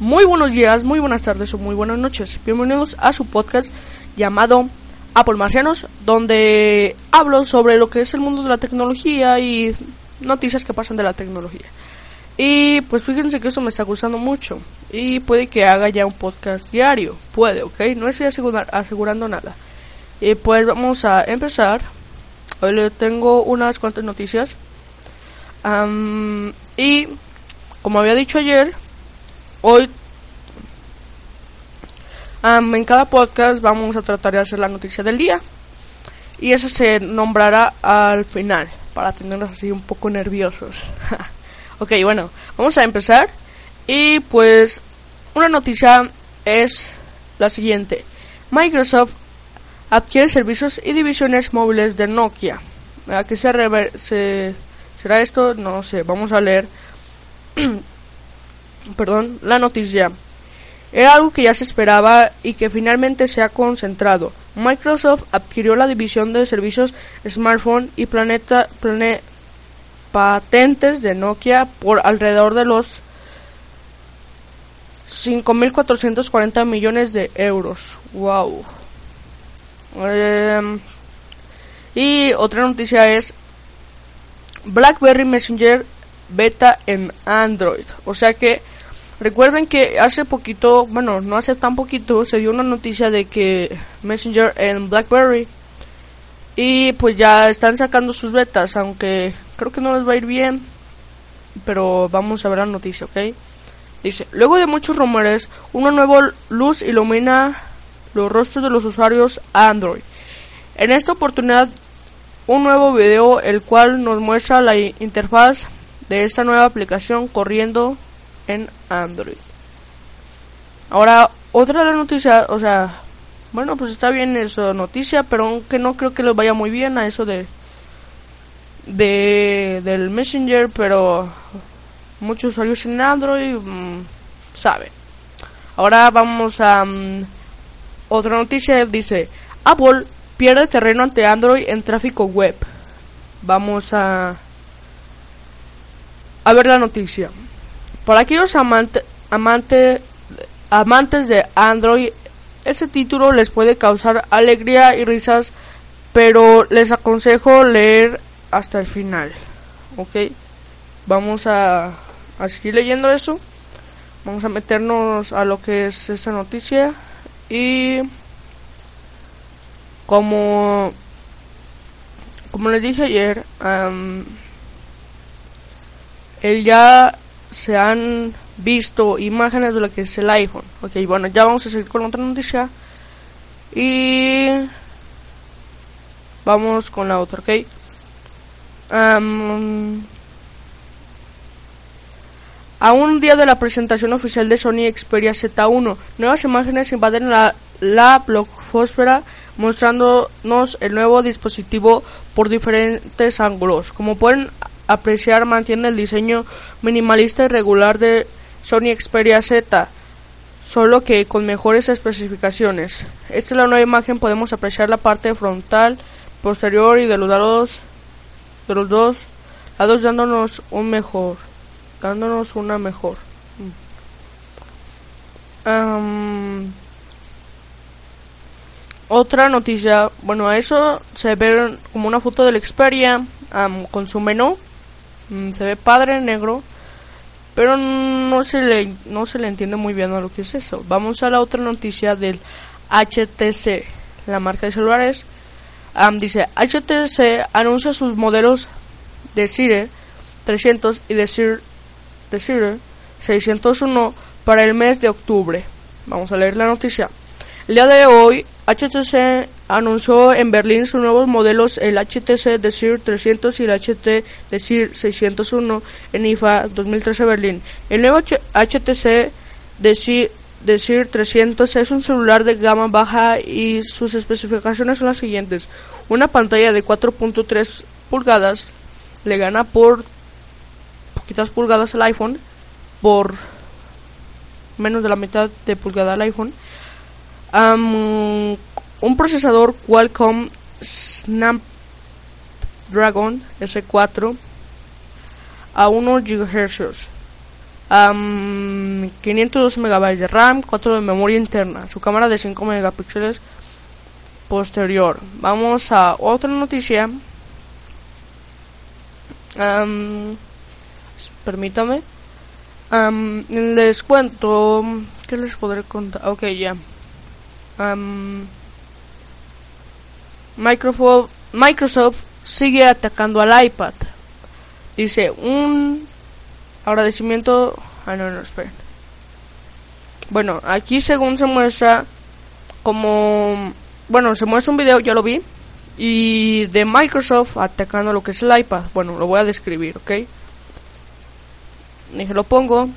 Muy buenos días, muy buenas tardes o muy buenas noches. Bienvenidos a su podcast llamado Apple Marcianos, donde hablo sobre lo que es el mundo de la tecnología y noticias que pasan de la tecnología. Y pues fíjense que eso me está gustando mucho. Y puede que haga ya un podcast diario. Puede, ¿ok? No estoy asegurando nada. Y pues vamos a empezar. Hoy le tengo unas cuantas noticias. y como había dicho ayer, hoy en cada podcast vamos a tratar de hacer la noticia del día. Y eso se nombrará al final, para tenernos así un poco nerviosos. ok, bueno, vamos a empezar. Y pues una noticia es la siguiente. Microsoft adquiere servicios y divisiones móviles de Nokia. ¿A qué se, se será esto? No sé, vamos a leer. Perdón, la noticia. Era algo que ya se esperaba y que finalmente se ha concentrado. Microsoft adquirió la división de servicios smartphone y planeta, patentes de Nokia por alrededor de los 5.440 millones de euros. ¡Wow! Em, y otra noticia es BlackBerry Messenger beta en Android. O sea que recuerden que hace poquito, bueno, no hace tan poquito, se dio una noticia de que Messenger en BlackBerry y pues ya están sacando sus betas, aunque creo que no les va a ir bien, pero vamos a ver la noticia, ¿ok? Dice, luego de muchos rumores, una nueva luz ilumina los rostros de los usuarios Android. En esta oportunidad, un nuevo video el cual nos muestra la interfaz de esta nueva aplicación corriendo en Android. Ahora, otra de las noticias, o sea, bueno, pues está bien eso, noticia, pero aunque no creo que les vaya muy bien a eso de, de del Messenger, pero muchos usuarios en Android mm, saben. Ahora vamos a mm, otra noticia, dice, Apple pierde terreno ante Android en tráfico web. Vamos a a ver la noticia. Para aquellos amante, amante, amantes de Android, ese título les puede causar alegría y risas, pero les aconsejo leer hasta el final. ¿Ok? Vamos a, a seguir leyendo eso. Vamos a meternos a lo que es esta noticia. Y como, como les dije ayer, él ya se han visto imágenes de lo que es el iPhone. Ok, bueno, ya vamos a seguir con otra noticia. Y vamos con la otra, ok. a un día de la presentación oficial de Sony Xperia Z1, nuevas imágenes invaden la, la blogosfera mostrándonos el nuevo dispositivo por diferentes ángulos. Como pueden apreciar mantiene el diseño minimalista y regular de Sony Xperia Z, solo que con mejores especificaciones. Esta es la nueva imagen, podemos apreciar la parte frontal, posterior y de los lados de los dos lados dándonos un mejor, dándonos una mejor. otra noticia, bueno, eso se ve como una foto del Xperia con su menú se ve padre negro, pero no se le no se le entiende muy bien a lo que es eso. Vamos a la otra noticia del HTC, la marca de celulares. dice HTC anuncia sus modelos de Sire 300 y de Sire, de Sire 601 para el mes de octubre. Vamos a leer la noticia. El día de hoy, HTC anunció en Berlín sus nuevos modelos, el HTC Desir 300 y el HT Desir 601 en IFA 2013 Berlín. El nuevo HTC decir, decir 300 es un celular de gama baja y sus especificaciones son las siguientes. Una pantalla de 4.3 pulgadas le gana por poquitas pulgadas al iPhone, por menos de la mitad de pulgada al iPhone. Un procesador Qualcomm Snapdragon S4 a 1 GHz. 512 MB de RAM, 4 de memoria interna, su cámara de 5 megapíxeles posterior. Vamos a otra noticia. permítame. les cuento. ¿Qué les podré contar? Ok, ya. Microsoft, Microsoft sigue atacando al iPad. Dice un agradecimiento. Ah, no, no, esperen. Bueno, aquí según se muestra como. Bueno, se muestra un video, ya lo vi. Y de Microsoft atacando lo que es el iPad. Bueno, lo voy a describir, ¿ok? Dije, lo pongo.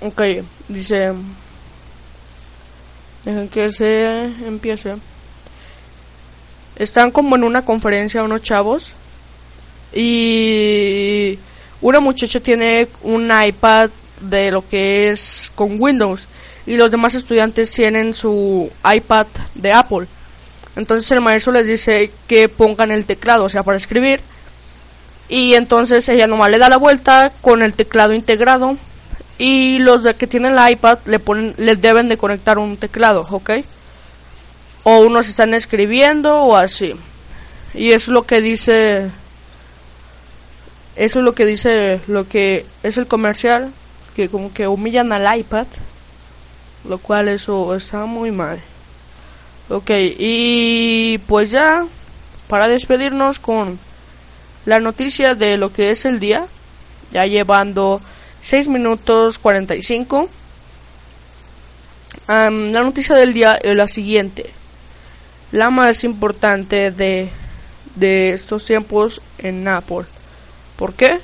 Ok, dice. Dejen que se empiece. Están como en una conferencia unos chavos. Y una muchacha tiene un iPad de lo que es con Windows y los demás estudiantes tienen su iPad de Apple. Entonces el maestro les dice que pongan el teclado, o sea, para escribir. Y entonces ella nomás le da la vuelta con el teclado integrado. Y los de que tienen el iPad le ponen, les deben de conectar un teclado, ¿ok? O unos están escribiendo o así. Y es lo que dice eso es lo que dice, lo que es el comercial, que como que humillan al iPad, lo cual eso está muy mal. Ok, y pues ya, para despedirnos con la noticia de lo que es el día, ya llevando 6 minutos 45. Um, la noticia del día es la siguiente. La más importante de, de estos tiempos en Apple. ¿Por qué?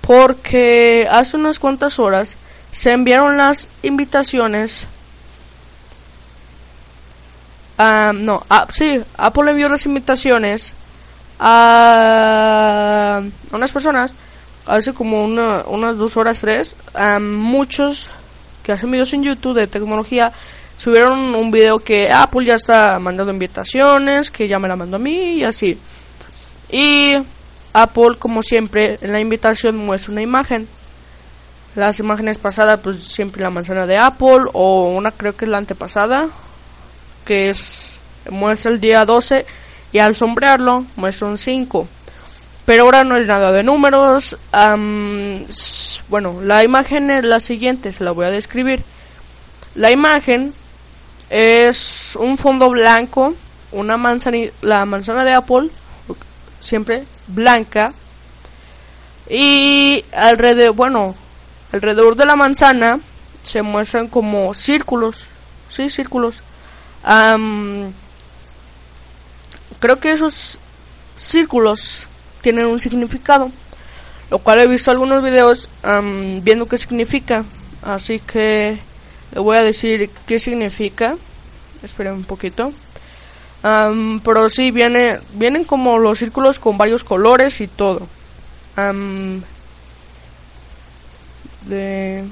Porque hace unas cuantas horas se enviaron las invitaciones. no, sí, Apple envió las invitaciones a unas personas hace como unas dos horas, tres. muchos que hacen videos en YouTube de tecnología subieron un video que Apple ya está mandando invitaciones, que ya me la mandó a mí y así. Y Apple, como siempre, en la invitación muestra una imagen. Las imágenes pasadas, pues siempre la manzana de Apple, o una creo que es la antepasada, que es muestra el día 12, y al sombrearlo muestra un 5. Pero ahora no es nada de números. bueno, la imagen es la siguiente, se la voy a describir. La imagen es un fondo blanco, una manzana, la manzana de Apple, siempre blanca. Y alrededor, bueno, alrededor de la manzana se muestran como círculos, sí, círculos. creo que esos círculos tienen un significado, lo cual he visto algunos videos viendo qué significa, así que le voy a decir qué significa. Esperen un poquito pero sí, viene, vienen como los círculos con varios colores y todo. de...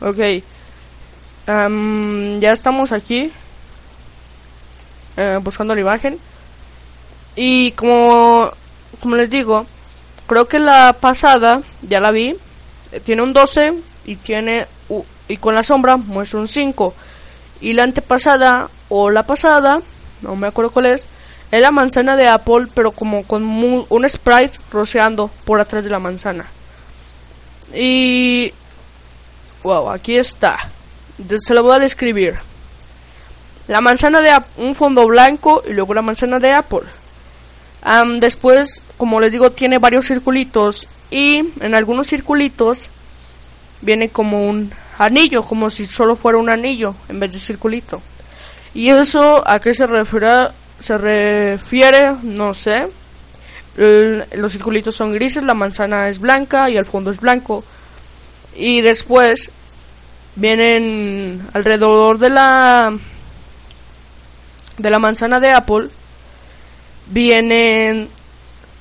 Ok. ya estamos aquí. Eh, buscando la imagen. Y como, como les digo, creo que la pasada, ya la vi, tiene un 12 y tiene y con la sombra muestra un 5. Y la antepasada o la pasada, no me acuerdo cuál es, es la manzana de Apple, pero como con un sprite rociando por atrás de la manzana. Y wow, aquí está. Se lo voy a describir. La manzana de un fondo blanco y luego la manzana de Apple. después, como les digo, tiene varios circulitos y en algunos circulitos viene como un anillo, como si solo fuera un anillo en vez de circulito. ¿Y eso a qué se refiere? Se refiere, no sé. los circulitos son grises, la manzana es blanca y el fondo es blanco. Y después vienen alrededor de la de la manzana de Apple vienen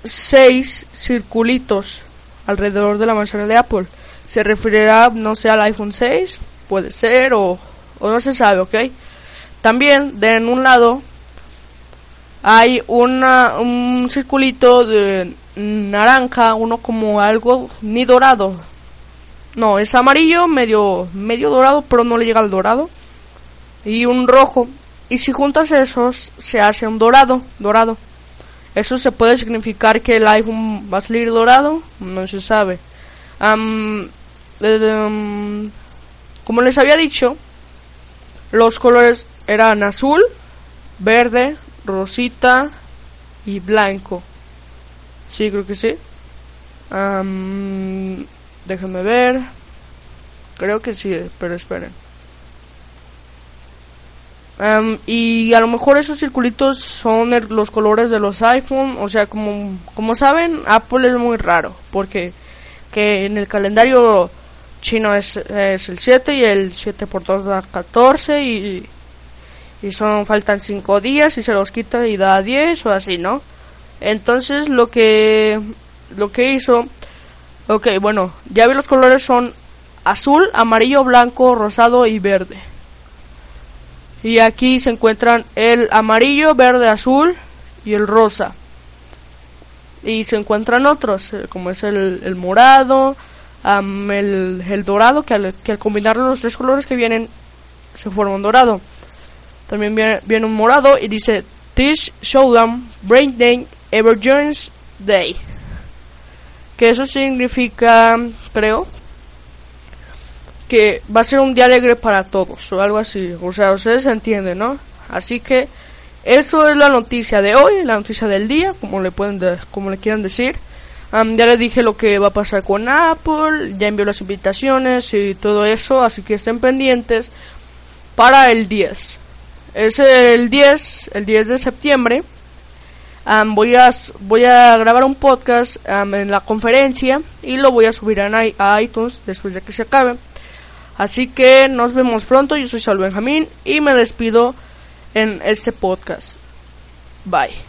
seis circulitos alrededor de la manzana de Apple. Se referirá, no sé, al iPhone 6, puede ser, o, o no se sabe, ¿ok? También, de en un lado, hay una, un circulito de naranja, uno como algo ni dorado. No, es amarillo, medio, medio dorado, pero no le llega al dorado. Y un rojo. Y si juntas esos, se hace un dorado, dorado. Eso se puede significar que el iPhone va a salir dorado, no se sabe. Um, como les había dicho, los colores eran azul, verde, rosita y blanco. Sí, creo que sí. déjenme ver. Creo que sí, pero esperen. Y a lo mejor esos circulitos son los colores de los iPhone. O sea, como, como saben, Apple es muy raro. Porque que en el calendario chino es, es el 7 y el 7 por 2 da 14 y y son faltan 5 días y se los quita y da 10 o así, ¿no? Entonces lo que lo que hizo Ok, bueno, ya vi los colores son azul, amarillo, blanco, rosado y verde. Y aquí se encuentran el amarillo, verde, azul y el rosa. Y se encuentran otros, eh, como es el, el morado, el, el, dorado, que al, que al combinar los tres colores que vienen se forma un dorado. También viene, un morado y dice This Showdown Day Ever Joins Day. Que eso significa, creo, que va a ser un día alegre para todos o algo así. O sea, ustedes entienden, ¿no? Así que eso es la noticia de hoy, la noticia del día, como le pueden, como le quieran decir. ya les dije lo que va a pasar con Apple, ya envió las invitaciones y todo eso, así que estén pendientes para el 10. Es el 10, el 10 de septiembre. voy, a, voy a grabar un podcast en la conferencia y lo voy a subir a, iTunes después de que se acabe. Así que nos vemos pronto. Yo soy Sal Benjamín y me despido en este podcast. Bye.